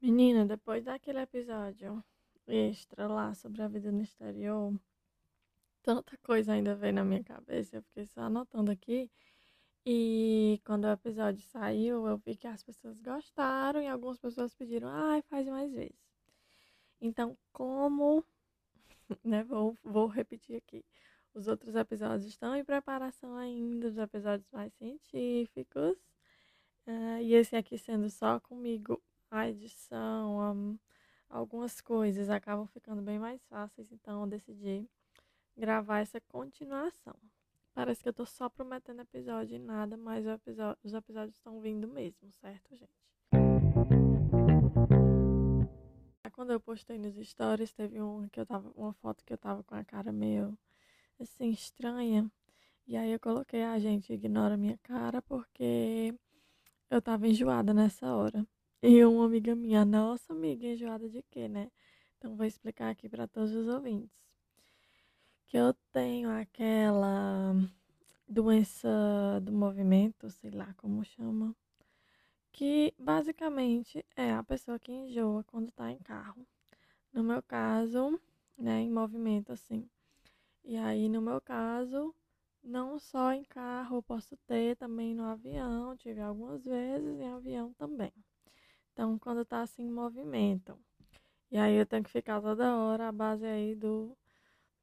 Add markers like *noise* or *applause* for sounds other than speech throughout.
Menina, depois daquele episódio extra lá sobre a vida no exterior, tanta coisa ainda veio na minha cabeça, eu fiquei só anotando aqui. E quando o episódio saiu, eu vi que as pessoas gostaram e algumas pessoas pediram, ai, faz mais vezes. Então, como, *laughs* né, vou, vou repetir aqui. Os outros episódios estão em preparação ainda, os episódios mais científicos. Uh, e esse aqui sendo só comigo a edição, um, algumas coisas acabam ficando bem mais fáceis, então eu decidi gravar essa continuação. Parece que eu tô só prometendo episódio e nada, mas episódio, os episódios estão vindo mesmo, certo, gente? Quando eu postei nos stories, teve um que eu tava, uma foto que eu tava com a cara meio assim estranha. E aí eu coloquei, ah, gente, ignora minha cara porque eu tava enjoada nessa hora. E uma amiga minha, nossa amiga, enjoada de quê, né? Então vou explicar aqui para todos os ouvintes. Que eu tenho aquela doença do movimento, sei lá como chama, que basicamente é a pessoa que enjoa quando tá em carro. No meu caso, né, em movimento assim. E aí, no meu caso, não só em carro, eu posso ter também no avião, tive algumas vezes em avião também. Então, quando tá assim em movimento. E aí eu tenho que ficar toda hora à base aí do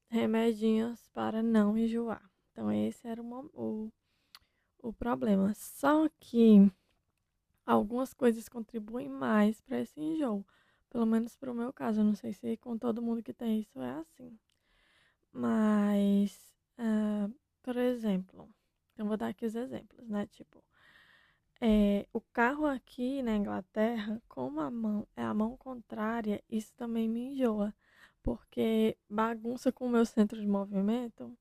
remedinhos para não enjoar. Então, esse era o, o, o problema. Só que algumas coisas contribuem mais para esse enjoo. Pelo menos para o meu caso. Eu não sei se com todo mundo que tem isso é assim. Mas, uh, por exemplo, então vou dar aqui os exemplos, né? Tipo, é, o carro aqui na Inglaterra, como a mão é a mão contrária, isso também me enjoa, porque bagunça com o meu centro de movimento.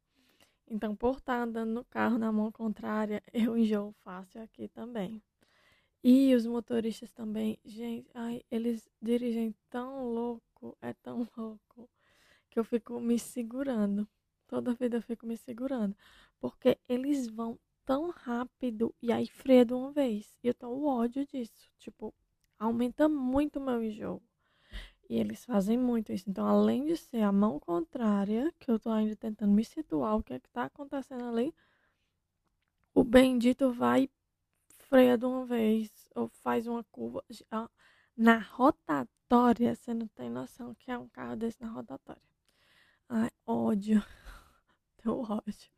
Então, por estar andando no carro na mão contrária, eu enjoo fácil aqui também. E os motoristas também, gente, ai, eles dirigem tão louco, é tão *laughs* louco, que eu fico me segurando. Toda vida eu fico me segurando. Porque eles vão tão rápido e aí freia de uma vez. E eu tenho ódio disso. Tipo, aumenta muito o meu enjoo. E eles fazem muito isso. Então, além de ser a mão contrária, que eu tô ainda tentando me situar o que é que tá acontecendo ali, o bendito vai freia de uma vez ou faz uma curva na rotatória. Você não tem noção que é um carro desse na rotatória. Ai, ódio. Tenho ódio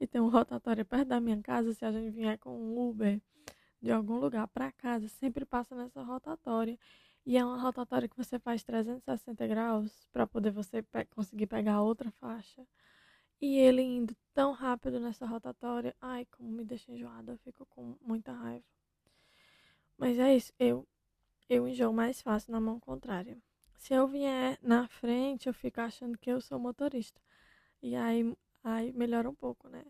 e tem um rotatório perto da minha casa, se a gente vier com um Uber de algum lugar para casa, sempre passa nessa rotatória. E é uma rotatória que você faz 360 graus para poder você pe conseguir pegar outra faixa. E ele indo tão rápido nessa rotatória, ai, como me deixa enjoada, eu fico com muita raiva. Mas é isso, eu eu enjoo mais fácil na mão contrária. Se eu vier na frente, eu fico achando que eu sou motorista. E aí Aí melhora um pouco, né?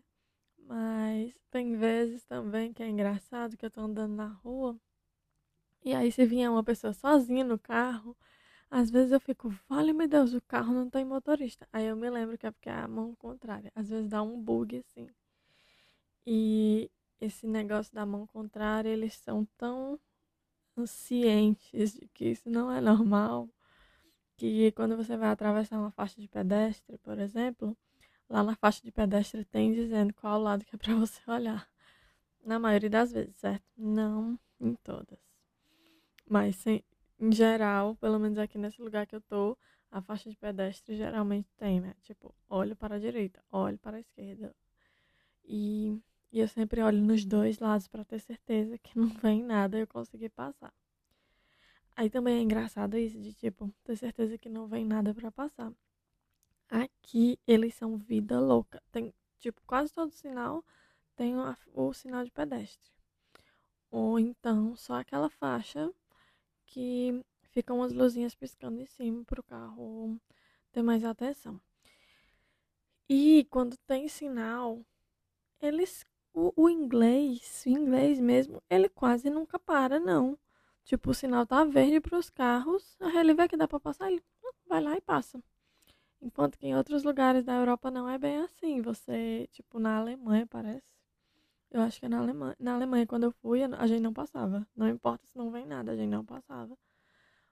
Mas tem vezes também que é engraçado que eu tô andando na rua e aí se vier uma pessoa sozinha no carro, às vezes eu fico, vale meu Deus, o carro não tem motorista. Aí eu me lembro que é porque é a mão contrária. Às vezes dá um bug assim. E esse negócio da mão contrária, eles são tão cientes de que isso não é normal, que quando você vai atravessar uma faixa de pedestre, por exemplo, Lá na faixa de pedestre tem dizendo qual lado que é para *laughs* você olhar. Na maioria das vezes, certo? Não em todas. Mas sem, em geral, pelo menos aqui nesse lugar que eu tô, a faixa de pedestre geralmente tem, né? Tipo, olho para a direita, olho para a esquerda. E, e eu sempre olho nos dois lados para ter certeza que não vem nada e eu conseguir passar. Aí também é engraçado isso de tipo, ter certeza que não vem nada para passar. Aqui eles são vida louca. Tem, tipo, quase todo sinal tem o, sinal de pedestre. ou então só aquela faixa que ficam as luzinhas piscando em cima para o carro ter mais atenção. E quando tem sinal, eles o, o, inglês, o inglês mesmo, ele quase nunca para, não. Tipo, o sinal tá verde para os carros, a ele vê que dá para passar, ele hum, vai lá e passa. Enquanto que em outros lugares da Europa não é bem assim. Você, tipo, na Alemanha, parece. Eu acho que é na Alemanha. Na Alemanha, quando eu fui, a gente não passava. Não importa se não vem nada, a gente não passava.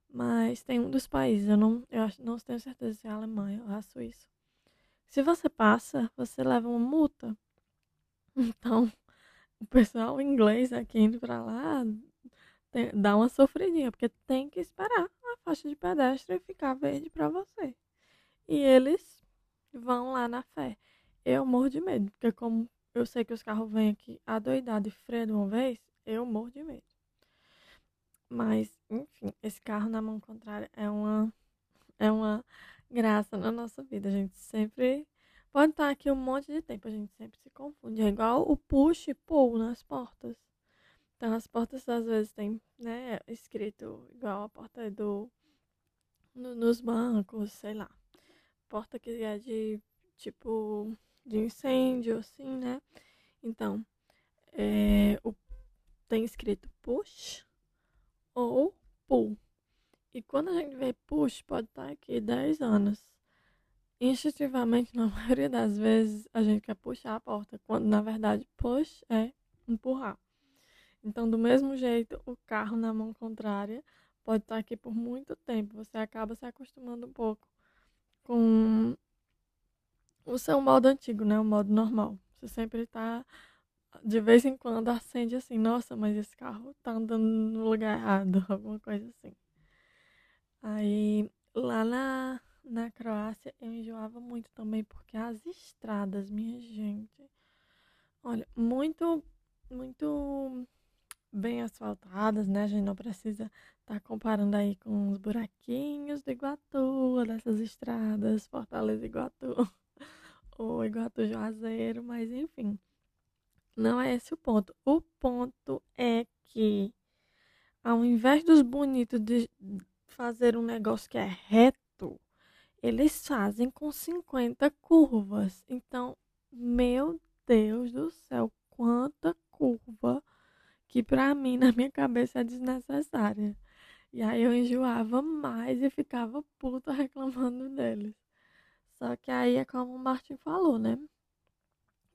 Mas tem um dos países, eu não, eu acho, não tenho certeza se é a Alemanha ou a Suíça. Se você passa, você leva uma multa. *laughs* Então, o pessoal inglês aqui indo pra lá tem, dá uma sofridinha, porque tem que esperar a faixa de pedestre ficar verde pra você. E eles vão lá na fé. Eu morro de medo, porque como eu sei que os carros vêm aqui adoidado e freio de uma vez, eu morro de medo. Mas, enfim, esse carro na mão contrária é uma, é uma graça na nossa vida. A gente sempre pode estar aqui um monte de tempo, a gente sempre se confunde. É igual o push e pull nas portas. Então, as portas às vezes tem, né, escrito igual a porta do. No, nos bancos, sei lá. Porta que é de tipo de incêndio, assim, né? Então, é, o, tem escrito push ou pull. E quando a gente vê push, pode estar aqui 10 anos. Instintivamente, na *laughs* maioria das vezes, a gente quer puxar a porta, quando na verdade push é empurrar. Então, do mesmo jeito, o carro na mão contrária pode estar aqui por muito tempo. Você acaba se acostumando um pouco com o seu modo antigo, né? O modo normal. Você sempre está de vez em quando acende assim, nossa, mas esse carro tá andando no lugar errado, *laughs* alguma coisa assim. Aí lá na, na Croácia eu enjoava muito também, porque as estradas, minha gente, olha, muito, muito bem asfaltadas, né? A gente não precisa tá comparando aí com os buraquinhos do Iguatu, dessas estradas, Fortaleza Iguatu, *laughs* ou Iguatu Juazeiro, mas enfim não é esse o ponto. O ponto é que, ao invés dos bonitos de fazer um negócio que é reto, eles fazem com 50 curvas. Então, meu Deus do céu, quanta curva que pra mim, na minha cabeça, é desnecessária. E aí eu enjoava mais e ficava puta *laughs* reclamando deles. Só que aí é como o Martin falou, né?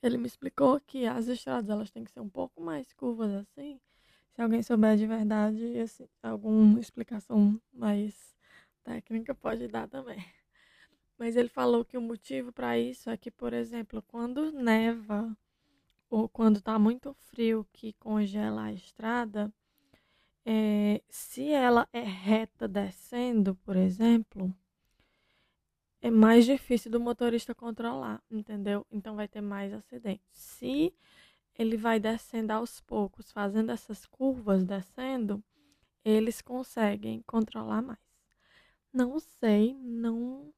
Ele me explicou que as estradas elas têm que ser um pouco mais curvas assim. Se alguém souber de verdade, assim, alguma explicação mais técnica pode dar também. Mas ele falou que o motivo para isso é que, por exemplo, quando neva ou quando está muito frio que congela a estrada, é, se ela é reta descendo, por exemplo, é mais difícil do motorista controlar, entendeu? Então vai ter mais acidentes. Se ele vai descendo aos poucos, fazendo essas curvas descendo, eles conseguem controlar mais. Não sei, não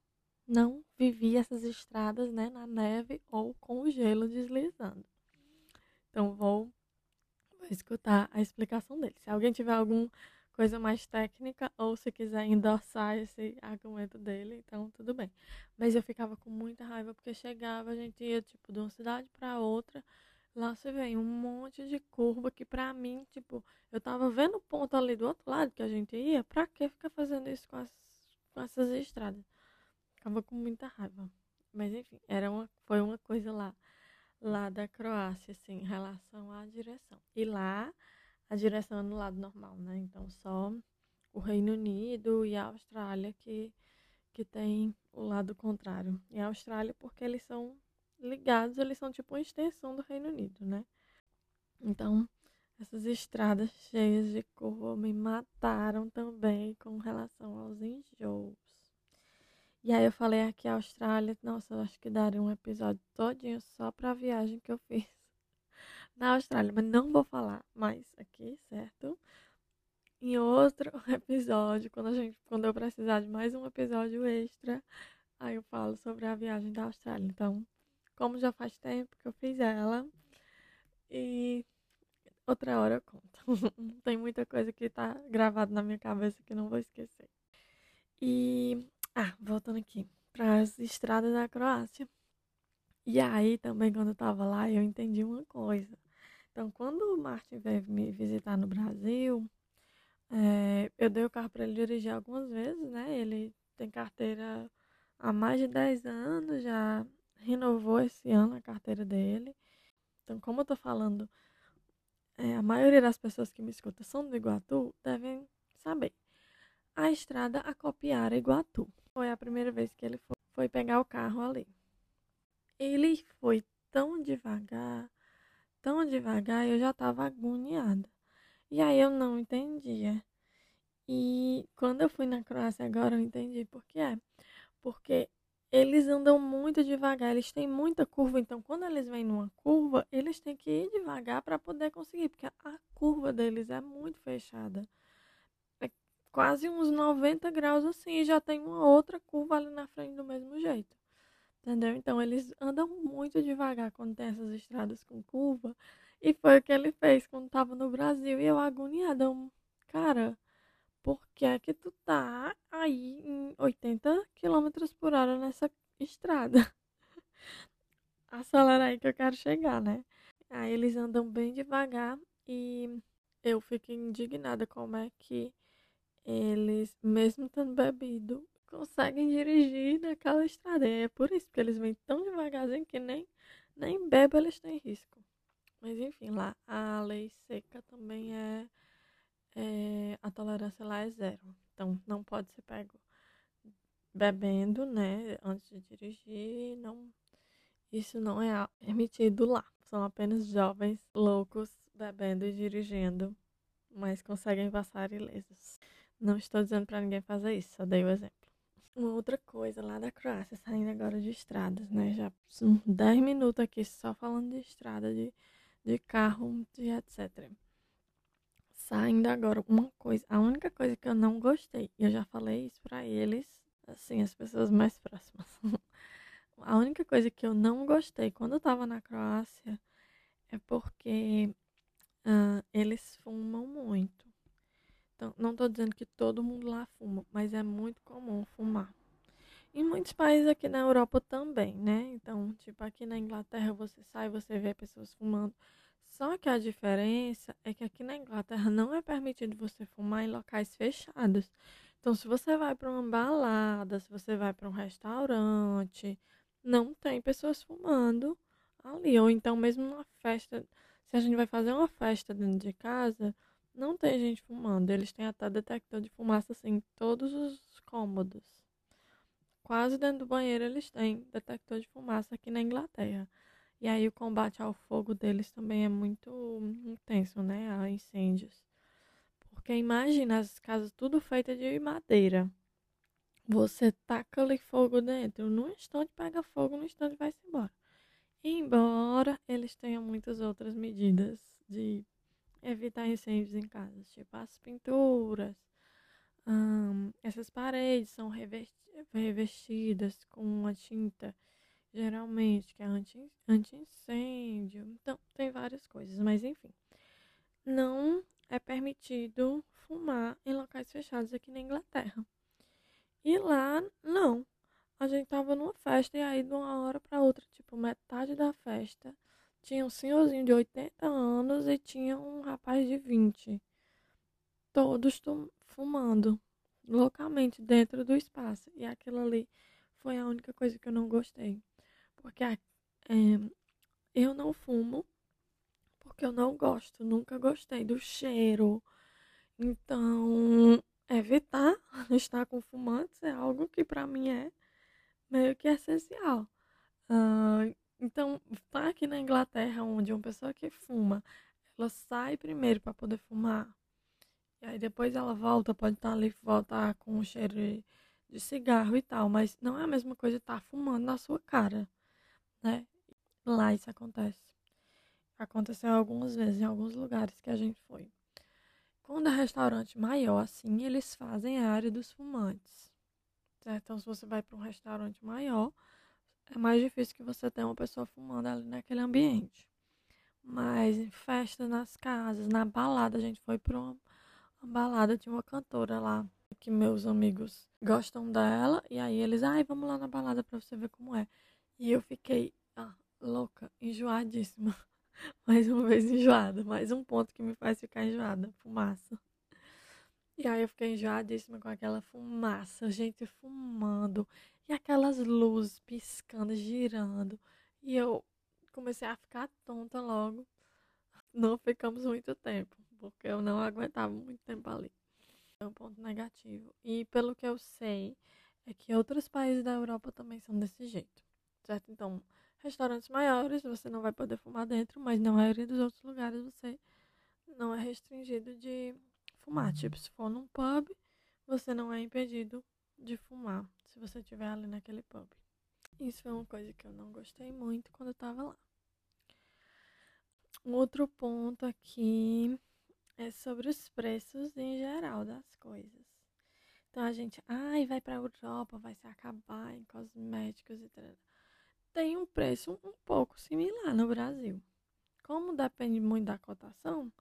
não vivi essas estradas, né, na neve ou com o gelo deslizando. Então vou, escutar a explicação dele. Se alguém tiver algum coisa mais técnica, ou se quiser endossar esse argumento dele, então tudo bem. Mas eu ficava com muita raiva porque chegava, a gente ia tipo de uma cidade para outra, lá você vem um monte de curva que pra mim, tipo, eu tava vendo o ponto ali do outro lado que a gente ia, pra que ficar fazendo isso com, as, com essas estradas? Ficava com muita raiva. Mas enfim, era uma, foi uma coisa lá, lá da Croácia, assim, em relação à direção. E lá a direção é no lado normal, né? Então só o Reino Unido e a Austrália que, que tem o lado contrário. E a Austrália porque eles são ligados, eles são tipo uma extensão do Reino Unido, né? Então, essas estradas cheias de curva me mataram também com relação aos enjoos. E aí eu falei aqui a Austrália, nossa, eu acho que daria um episódio todinho só pra viagem que eu fiz *laughs* na Austrália, mas não vou falar mais aqui, certo? Em outro *laughs* episódio, quando a gente, quando eu precisar de mais um episódio extra, aí eu falo sobre a viagem da Austrália. Então, como já faz tempo que eu fiz ela, e outra hora eu conto. *laughs* Tem muita coisa que tá gravada na minha cabeça que não vou esquecer. E, aqui para as estradas da Croácia. E aí também quando eu tava lá, eu entendi uma coisa. Então, quando o Martin veio me visitar no Brasil, é, eu dei o carro para ele dirigir algumas vezes, né? Ele tem carteira há mais de 10 anos, já renovou esse ano a carteira dele. Então, como eu tô falando, é, a maioria das pessoas que me escutam são do Iguatu, devem saber. A estrada a copiar Iguatu. Foi a primeira vez que ele foi, pegar o carro ali. Ele foi tão devagar, tão devagar, eu já estava agoniada. E aí eu não entendia. E quando eu fui na Croácia agora eu entendi por que é. Porque eles andam muito devagar, eles têm muita curva, então quando eles vêm numa curva, eles têm que ir devagar para poder conseguir, porque a curva deles é muito fechada. Quase uns 90 graus assim, e já tem uma outra curva ali na frente do mesmo jeito. Entendeu? Então eles andam muito devagar quando tem essas estradas com curva. E foi o que ele fez quando estava no Brasil. E eu agoniada, eu, cara, por que é que tu tá aí em 80 km por hora nessa estrada? *laughs* Acelera aí que eu quero chegar, né? Aí eles andam bem devagar e eu fico indignada como é que eles, mesmo tendo bebido, conseguem dirigir naquela estrada. É por isso que eles vêm tão devagarzinho que nem, nem bebe eles têm risco. Mas enfim, lá a lei seca também é é, a tolerância lá é zero. Então, não pode ser pego bebendo, né, antes de dirigir. Não, isso não é permitido lá. São apenas jovens loucos bebendo e dirigindo, mas conseguem passar ilesos. Não estou dizendo para ninguém fazer isso, só dei o exemplo. Uma outra coisa lá da Croácia, saindo agora de estradas, né? Já são 10 minutos aqui só falando de estrada, de, de carro, etc saindo agora uma coisa, a única coisa que eu não gostei, eu já falei isso para eles, assim, as pessoas mais próximas. *laughs* a única coisa que eu não gostei quando eu tava na Croácia é porque uh, eles fumam muito. Então, não tô dizendo que todo mundo lá fuma, mas é muito comum fumar. Em muitos países aqui na Europa também, né? Então, tipo, aqui na Inglaterra você sai, você vê pessoas fumando. Só que a diferença é que aqui na Inglaterra não é permitido você fumar em locais fechados. Então, se você vai para uma balada, se você vai para um restaurante, não tem pessoas fumando ali. Ou então, mesmo numa festa, se a gente vai fazer uma festa dentro de casa, não tem gente fumando. Eles têm até detector de fumaça assim, em todos os cômodos. Quase dentro do banheiro eles têm detector de fumaça aqui na Inglaterra. E aí o combate ao fogo deles também é muito intenso, né? A incêndios. Porque imagina as casas tudo feitas de madeira. Você taca ali fogo dentro, num instante pega fogo, num instante vai-se embora. Embora eles tenham muitas outras medidas de evitar incêndios em casas, tipo as pinturas, essas paredes são revestidas com uma tinta geralmente, que é anti-incêndio. então, tem várias coisas, mas enfim. Não é permitido fumar em locais fechados aqui na Inglaterra. E lá, não. A gente tava numa festa e aí de uma hora para outra, tipo, metade da festa, tinha um senhorzinho de 80 anos e tinha um rapaz de 20. Todos fumando loucamente dentro do espaço. E aquilo ali foi a única coisa que eu não gostei. Porque é, eu não fumo, porque eu não gosto, nunca gostei do cheiro. Então, evitar *laughs* estar com fumantes é algo que para mim é meio que essencial. Então, aqui na Inglaterra, onde uma pessoa que fuma, ela sai primeiro para poder fumar, e aí depois ela volta, pode estar tá ali, voltar com o cheiro de, de cigarro e tal, mas não é a mesma coisa estar tá fumando na sua cara né? Lá isso acontece. Aconteceu algumas vezes em alguns lugares que a gente foi. Quando é restaurante maior, assim, eles fazem a área dos fumantes. Certo? Então, se você vai para um restaurante maior, é mais difícil que você tenha uma pessoa fumando ali naquele ambiente. Mas em festa nas casas, na balada, a gente foi pra uma, uma balada, tinha uma cantora lá que meus amigos gostam dela, e aí eles, ai, vamos lá na balada pra você ver como é. E eu fiquei ah, louca, enjoadíssima. *laughs* mais uma vez enjoada, mais um ponto que me faz ficar enjoada, fumaça. E aí eu fiquei enjoadíssima com aquela fumaça, gente fumando, e aquelas luzes piscando, girando. E eu comecei a ficar tonta logo. Não ficamos muito tempo, porque eu não aguentava muito tempo ali. É um ponto negativo. E pelo que eu sei, é que outros países da Europa também são desse jeito, certo? Então, restaurantes maiores você não vai poder fumar dentro, mas na maioria dos outros lugares você não é restringido de fumar. Tipo, se for num pub, você não é impedido de fumar se você estiver ali naquele pub. Isso foi uma coisa que eu não gostei muito quando eu tava lá. Um outro ponto aqui é sobre os preços em geral das coisas. Então a gente, ai, vai para a Europa, vai se acabar em cosméticos e tal. Tem um preço um pouco similar no Brasil. Como depende muito da cotação,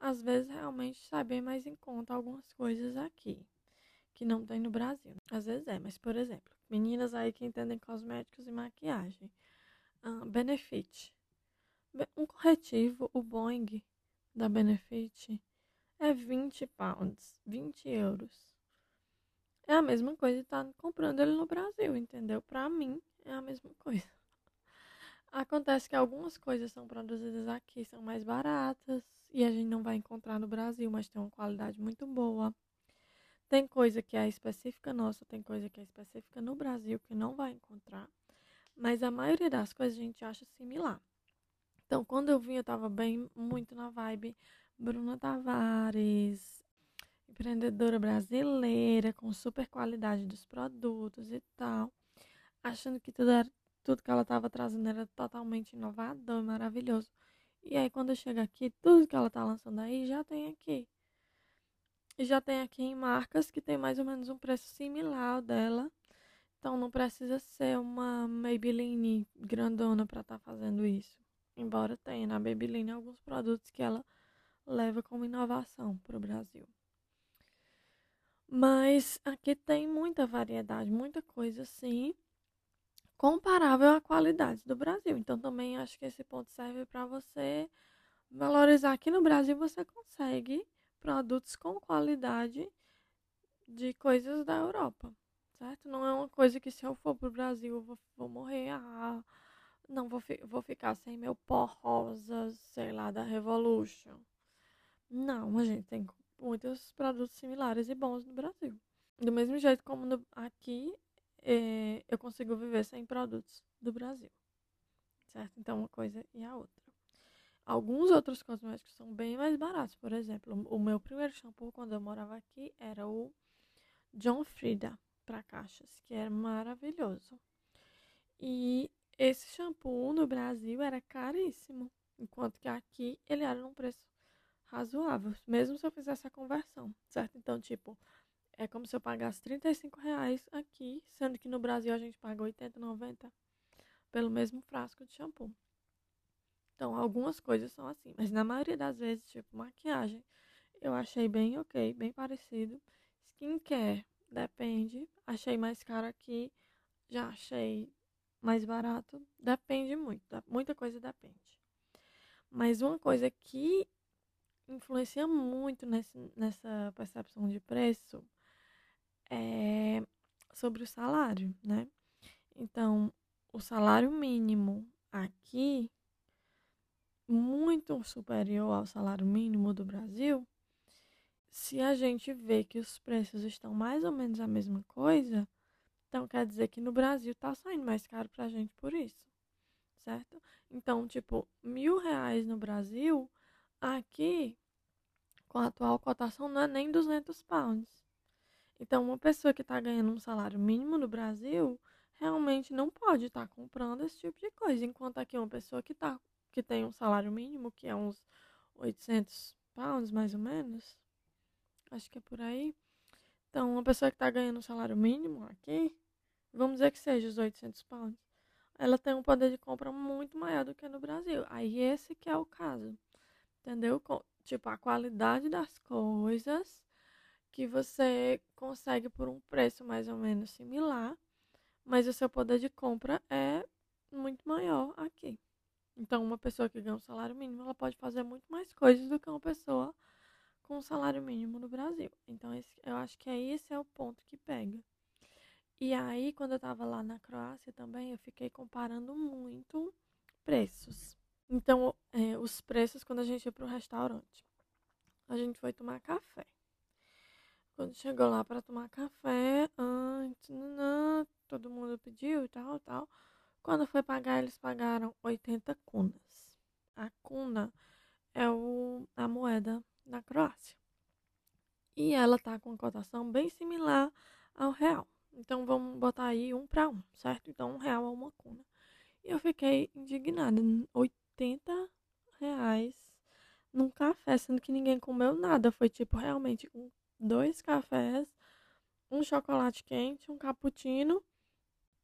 às vezes realmente sai bem mais em conta algumas coisas aqui que não tem no Brasil. Às vezes é, mas por exemplo, Meninas aí que entendem cosméticos e maquiagem. Uh, Benefit. Um corretivo, o Boeing da Benefit, é 20 pounds, 20 euros. É a mesma coisa estar tá comprando ele no Brasil, entendeu? Para mim, é a mesma coisa. Acontece que algumas coisas são produzidas aqui, são mais baratas e a gente não vai encontrar no Brasil, mas tem uma qualidade muito boa. Tem coisa que é específica nossa, tem coisa que é específica no Brasil que não vai encontrar. Mas a maioria das coisas a gente acha similar. Então, quando eu vim, eu tava bem, muito na vibe Bruna Tavares, empreendedora brasileira, com super qualidade dos produtos e tal. Achando que tudo, era, tudo que ela estava trazendo era totalmente inovador, maravilhoso. E aí, quando eu chego aqui, tudo que ela tá lançando aí já tem aqui. Já tem aqui em marcas que tem mais ou menos um preço similar ao dela. Então não precisa ser uma Maybelline grandona para estar tá fazendo isso. Embora tenha na Maybelline alguns produtos que ela leva como inovação para o Brasil. Mas aqui tem muita variedade, muita coisa assim, comparável à qualidade do Brasil. Então também acho que esse ponto serve para você valorizar. Aqui no Brasil você consegue produtos com qualidade de coisas da Europa, certo? Não é uma coisa que se eu for pro Brasil eu vou, vou morrer, ah, não vou, vou ficar sem meu pó rosa, sei lá, da Revolution. Não, a gente tem muitos produtos similares e bons no Brasil. Do mesmo jeito como no, aqui é, eu consigo viver sem produtos do Brasil, certo? Então uma coisa e a outra. Alguns outros cosméticos são bem mais baratos. Por exemplo, o meu primeiro shampoo quando eu morava aqui era o John Frieda para caixas, que era maravilhoso. E esse shampoo no Brasil era caríssimo, enquanto que aqui ele era num preço razoável, mesmo se eu fizesse a conversão, certo? Então, tipo, é como se eu pagasse 35 reais aqui, sendo que no Brasil a gente paga 80, 90 pelo mesmo frasco de shampoo. Então, algumas coisas são assim, mas na maioria das vezes, tipo, maquiagem, eu achei bem ok, bem parecido. Skincare, depende. Achei mais caro aqui, já achei mais barato. Depende muito, muita coisa depende. Mas uma coisa que influencia muito nesse, nessa percepção de preço é sobre o salário, né? Então, o salário mínimo aqui muito superior ao salário mínimo do Brasil, se a gente vê que os preços estão mais ou menos a mesma coisa, então quer dizer que no Brasil está saindo mais caro para a gente por isso, certo? Então, tipo, mil reais no Brasil, aqui, com a atual cotação, não é nem 200 pounds. Então, uma pessoa que está ganhando um salário mínimo no Brasil, realmente não pode estar tá comprando esse tipo de coisa, enquanto aqui uma pessoa que está que tem um salário mínimo, que é uns 800 pounds, mais ou menos. Acho que é por aí. Então, uma pessoa que está ganhando um salário mínimo aqui, vamos dizer que seja os 800 pounds. ela tem um poder de compra muito maior do que no Brasil. Aí esse que é o caso. Entendeu? Tipo, a qualidade das coisas que você consegue por um preço mais ou menos similar, mas o seu poder de compra é muito maior aqui. Então, uma pessoa que ganha um salário mínimo, ela pode fazer muito mais coisas do que uma pessoa com um salário mínimo no Brasil. Então, esse, eu acho que é esse é o ponto que pega. E aí, quando eu estava lá na Croácia também, eu fiquei comparando muito preços. Então, é, os preços quando a gente ia para o restaurante. A gente foi tomar café. Quando chegou lá para tomar café, antes, não, todo mundo pediu e tal, tal. Quando foi pagar, eles pagaram 80 kunas. A kuna é o, a moeda da Croácia. E ela tá com uma cotação bem similar ao real. Então vamos botar aí um para um, certo? Então um real é uma kuna. E eu fiquei indignada. 80 reais num café, sendo que ninguém comeu nada. Foi tipo realmente dois cafés, um chocolate quente, um cappuccino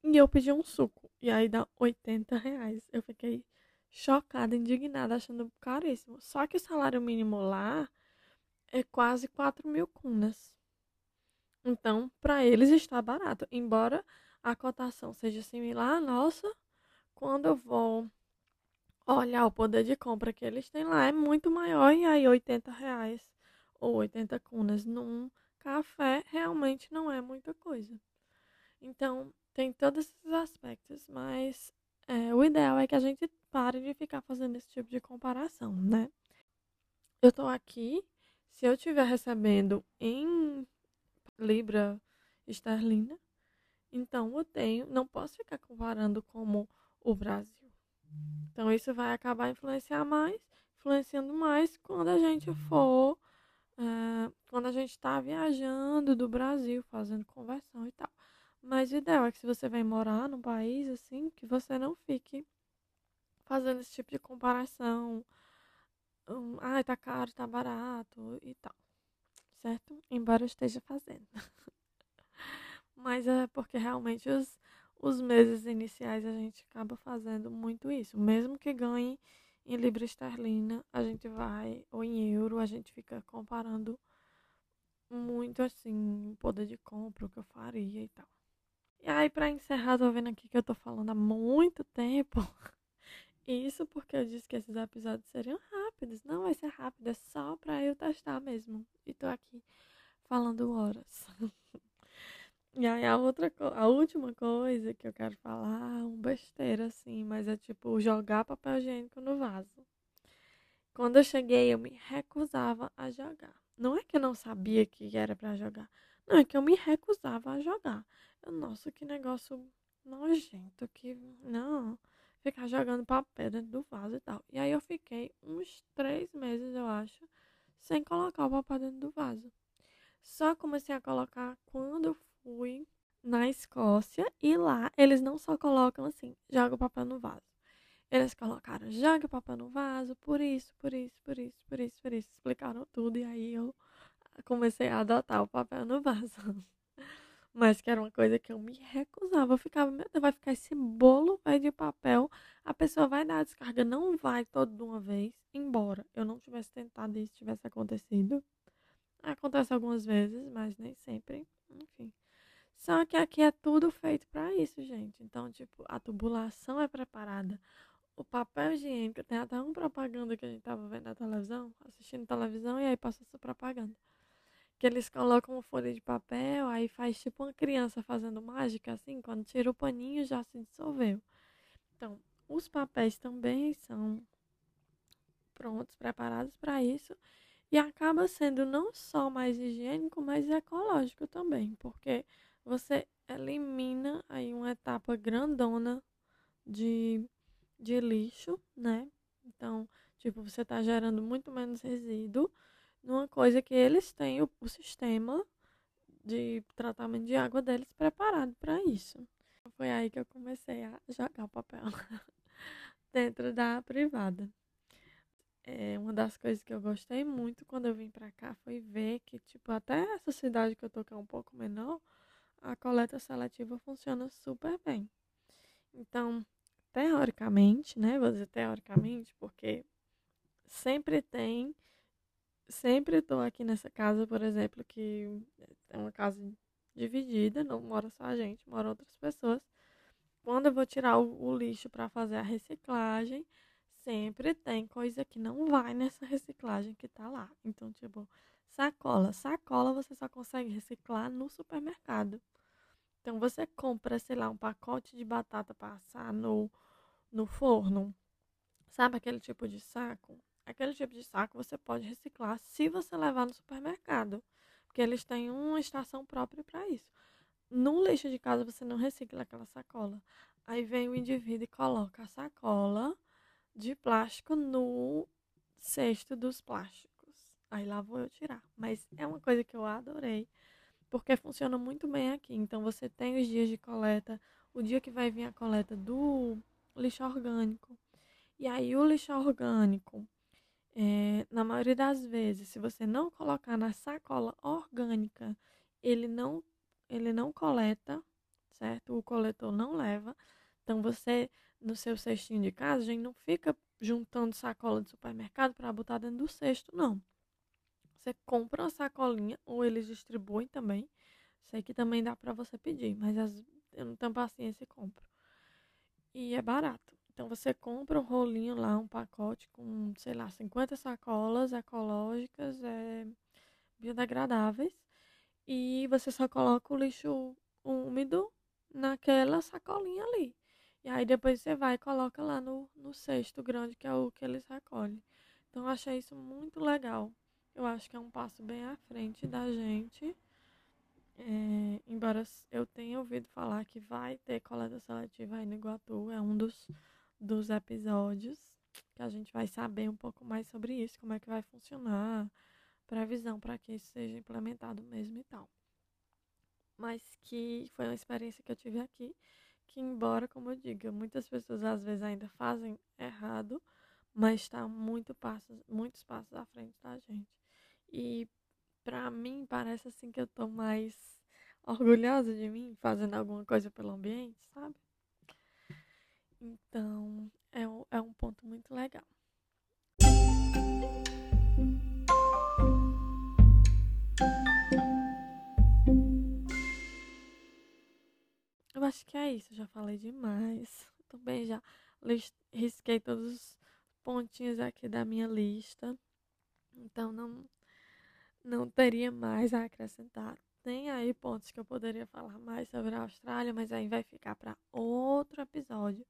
e eu pedi um suco. E aí dá 80 reais. Eu fiquei chocada, indignada, achando caríssimo. Só que o salário mínimo lá é quase 4 mil cunas. Então, para eles está barato. Embora a cotação seja similar à nossa, quando eu vou olhar o poder de compra que eles têm lá, é muito maior. E aí, 80 reais ou 80 cunas num café realmente não é muita coisa. Então, tem todos esses aspectos, mas é, o ideal é que a gente pare de ficar fazendo esse tipo de comparação, né? Eu tô aqui, se eu estiver recebendo em libra esterlina, então eu tenho, não posso ficar comparando como o Brasil. Então isso vai acabar influenciar mais, influenciando mais quando a gente for, uh, quando a gente está viajando do Brasil, fazendo conversão e tal. Mas o ideal é que se você vai morar num país assim, que você não fique fazendo esse tipo de comparação. Um, ah, tá caro, tá barato e tal. Certo? Embora eu esteja fazendo. *laughs* Mas é porque realmente os, os meses iniciais a gente acaba fazendo muito isso. Mesmo que ganhe em libra esterlina, a gente vai, ou em euro, a gente fica comparando muito assim, poder de compra, o que eu faria e tal. E aí, para encerrar, tô vendo aqui que eu tô falando há muito tempo. *laughs* Isso porque eu disse que esses episódios seriam rápidos. Não vai ser rápido, é só pra eu testar mesmo. E tô aqui falando horas. *laughs* e aí a outra a última coisa que eu quero falar, um besteira assim, mas é tipo jogar papel higiênico no vaso. Quando eu cheguei, eu me recusava a jogar. Não é que eu não sabia que era para jogar. Não, é que eu me recusava a jogar. Nossa, que negócio nojento, que não, ficar jogando papel dentro do vaso e tal. E aí eu fiquei uns três meses, eu acho, sem colocar o papel dentro do vaso. Só comecei a colocar quando fui na Escócia e lá eles não só colocam assim, joga o papel no vaso. Eles colocaram, joga o papel no vaso, por isso, por isso, por isso, por isso, por isso. Explicaram tudo e aí eu comecei a adotar o papel no vaso. *laughs* Mas que era uma coisa que eu me recusava. Eu ficava, meu Deus, vai ficar esse bolo velho de papel. A pessoa vai dar a descarga, não vai todo de uma vez. Embora eu não tivesse tentado isso, tivesse acontecido. Acontece algumas vezes, mas nem sempre. Enfim. Só que aqui é tudo feito para isso, gente. Então, tipo, a tubulação é preparada. O papel higiênico, tem até uma propaganda que a gente tava vendo na televisão, assistindo televisão, e aí passa essa propaganda que eles colocam folha de papel, aí faz tipo uma criança fazendo mágica, assim, quando tira o paninho já se dissolveu. Então, os papéis também são prontos, preparados para isso. E acaba sendo não só mais higiênico, mas ecológico também, porque você elimina aí uma etapa grandona de, de lixo, né? Então, tipo, você está gerando muito menos resíduo numa coisa que eles têm o, o sistema de tratamento de água deles preparado para isso. Foi aí que eu comecei a jogar papel *laughs* dentro da privada. É, uma das coisas que eu gostei muito quando eu vim para cá foi ver que, tipo, até essa cidade que eu tô, que é um pouco menor, a coleta seletiva funciona super bem. Então, teoricamente, né? Vou dizer teoricamente, porque sempre tem. Sempre estou aqui nessa casa, por exemplo, que é uma casa dividida, não mora só a gente, moram outras pessoas. Quando eu vou tirar o, o lixo para fazer a reciclagem, sempre tem coisa que não vai nessa reciclagem que tá lá. Então, tipo, sacola. Sacola você só consegue reciclar no supermercado. Então você compra, sei lá, um pacote de batata para assar no, no forno. Sabe aquele tipo de saco? Aquele tipo de saco você pode reciclar se você levar no supermercado. Porque eles têm uma estação própria para isso. No lixo de casa você não recicla aquela sacola. Aí vem o indivíduo e coloca a sacola de plástico no cesto dos plásticos. Aí lá vou eu tirar. Mas é uma coisa que eu adorei porque funciona muito bem aqui. Então você tem os dias de coleta, o dia que vai vir a coleta do lixo orgânico. E aí o lixo orgânico, é, na maioria das vezes, se você não colocar na sacola orgânica, ele não, ele não coleta, certo? O coletor não leva. Então você, no seu cestinho de casa, a gente não fica juntando sacola de supermercado para botar dentro do cesto, não. Você compra uma sacolinha ou eles distribuem também. Sei que também dá para você pedir, mas as, eu não tenho paciência e compro. E é barato. Então você compra um rolinho lá, um pacote com, sei lá, 50 sacolas ecológicas, é, biodegradáveis. E você só coloca o lixo úmido naquela sacolinha ali. E aí depois você vai e coloca lá no, no cesto grande, que é o que eles recolhem. Então eu achei isso muito legal. Eu acho que é um passo bem à frente da gente. É, embora eu tenha ouvido falar que vai ter coleta seletiva aí no Iguatu, é um dos, dos episódios que a gente vai saber um pouco mais sobre isso, como é que vai funcionar, previsão para que isso seja implementado mesmo e tal. Mas que foi uma experiência que eu tive aqui, que embora, como eu digo, muitas pessoas às vezes ainda fazem errado, mas está muito passos, muitos passos à frente da gente. E para mim parece assim que eu tô mais orgulhosa de mim fazendo alguma coisa pelo ambiente, sabe? Então é um, é um ponto muito legal. Eu acho que é isso, já falei demais. Também já risquei todos os pontinhos aqui da minha lista. Então não não teria mais a acrescentar. Tem aí pontos que eu poderia falar mais sobre a Austrália, mas aí vai ficar para outro episódio.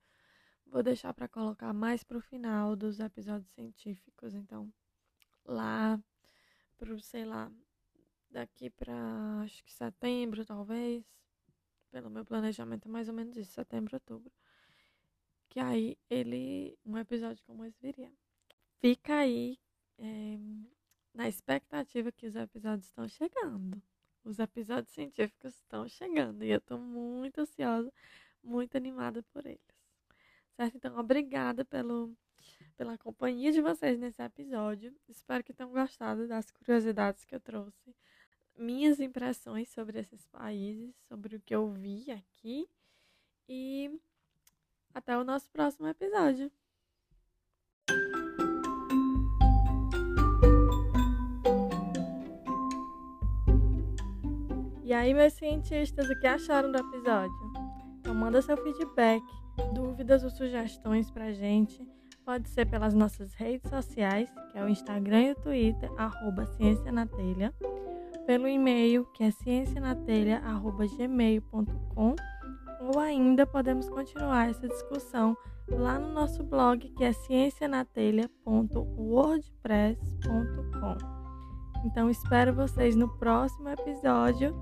Vou deixar para colocar mais para o final dos episódios científicos. Então, lá para, sei lá, daqui para acho que setembro, talvez. Pelo meu planejamento é mais ou menos isso, setembro, outubro. Que aí ele, um episódio como esse viria. Fica aí é, na expectativa que os episódios estão chegando. Os episódios científicos estão chegando e eu estou muito ansiosa, muito animada por eles. Certo? Então, obrigada pelo, pela companhia de vocês nesse episódio. Espero que tenham gostado das curiosidades que eu trouxe, minhas impressões sobre esses países, sobre o que eu vi aqui. E até o nosso próximo episódio. E aí, meus cientistas, o que acharam do episódio? Então, manda seu feedback, dúvidas ou sugestões pra gente. Pode ser pelas nossas redes sociais, que é o Instagram e o Twitter, arroba Ciência na Telha. Pelo e-mail, que é ciencianatelha.gmail.com. Ou ainda podemos continuar essa discussão lá no nosso blog, que é ciencianatelha.wordpress.com. Então, espero vocês no próximo episódio